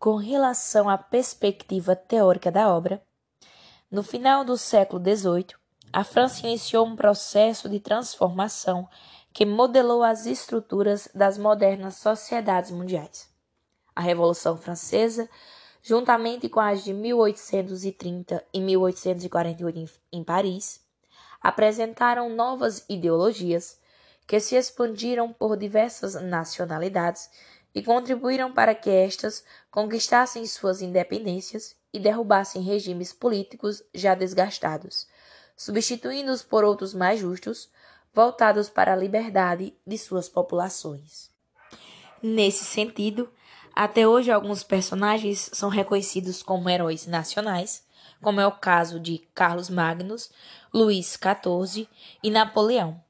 com relação à perspectiva teórica da obra, no final do século XVIII, a França iniciou um processo de transformação que modelou as estruturas das modernas sociedades mundiais. A Revolução Francesa, juntamente com as de 1830 e 1848 em Paris, apresentaram novas ideologias que se expandiram por diversas nacionalidades e contribuíram para que estas conquistassem suas independências e derrubassem regimes políticos já desgastados, substituindo-os por outros mais justos, voltados para a liberdade de suas populações. Nesse sentido, até hoje alguns personagens são reconhecidos como heróis nacionais, como é o caso de Carlos Magnus, Luís XIV e Napoleão.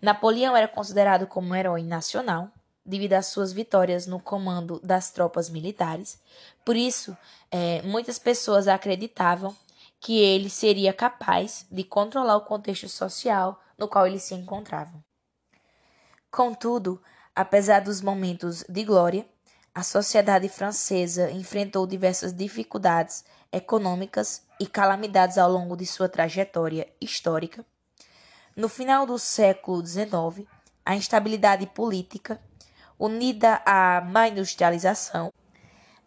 Napoleão era considerado como um herói nacional devido às suas vitórias no comando das tropas militares. Por isso, é, muitas pessoas acreditavam que ele seria capaz de controlar o contexto social no qual ele se encontrava. Contudo, apesar dos momentos de glória, a sociedade francesa enfrentou diversas dificuldades econômicas e calamidades ao longo de sua trajetória histórica. No final do século XIX, a instabilidade política, unida à má industrialização,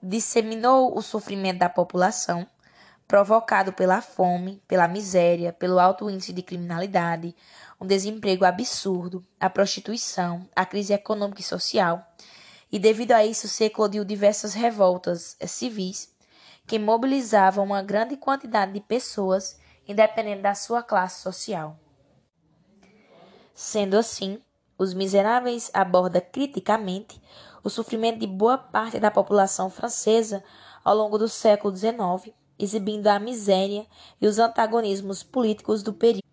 disseminou o sofrimento da população, provocado pela fome, pela miséria, pelo alto índice de criminalidade, um desemprego absurdo, a prostituição, a crise econômica e social, e devido a isso se eclodiu diversas revoltas civis que mobilizavam uma grande quantidade de pessoas, independente da sua classe social. Sendo assim, Os Miseráveis aborda criticamente o sofrimento de boa parte da população francesa ao longo do século XIX, exibindo a miséria e os antagonismos políticos do período,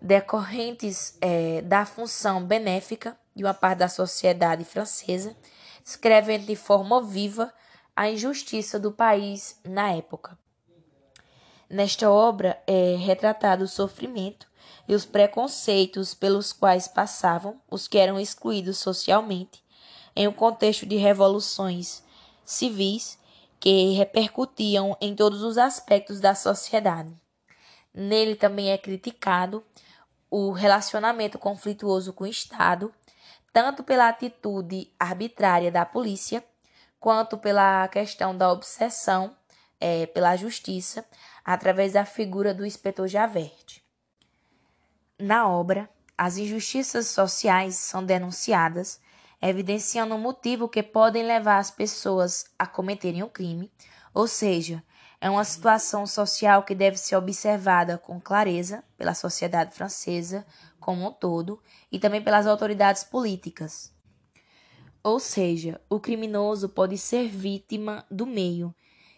decorrentes é, da função benéfica de uma parte da sociedade francesa, descrevendo de forma viva a injustiça do país na época. Nesta obra é retratado o sofrimento e os preconceitos pelos quais passavam os que eram excluídos socialmente, em um contexto de revoluções civis que repercutiam em todos os aspectos da sociedade. Nele também é criticado o relacionamento conflituoso com o Estado, tanto pela atitude arbitrária da polícia, quanto pela questão da obsessão é, pela justiça, através da figura do inspetor Javert. Na obra, as injustiças sociais são denunciadas, evidenciando o motivo que podem levar as pessoas a cometerem o um crime, ou seja, é uma situação social que deve ser observada com clareza pela sociedade francesa como um todo e também pelas autoridades políticas. Ou seja, o criminoso pode ser vítima do meio,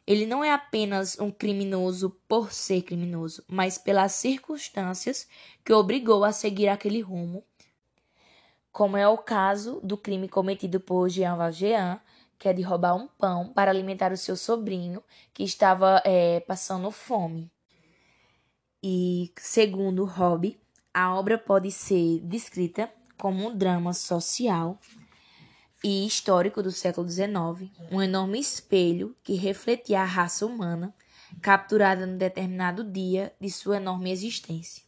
ele não é apenas um criminoso por ser criminoso, mas pelas circunstâncias que o obrigou a seguir aquele rumo, como é o caso do crime cometido por Jean Valjean, que é de roubar um pão para alimentar o seu sobrinho que estava é, passando fome. E, segundo Hobby, a obra pode ser descrita como um drama social e histórico do século XIX, um enorme espelho que refletia a raça humana capturada num determinado dia de sua enorme existência.